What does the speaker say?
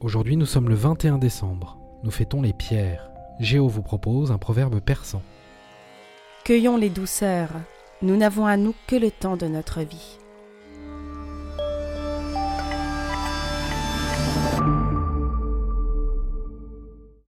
Aujourd'hui nous sommes le 21 décembre. Nous fêtons les pierres. Géo vous propose un proverbe persan. Cueillons les douceurs. Nous n'avons à nous que le temps de notre vie.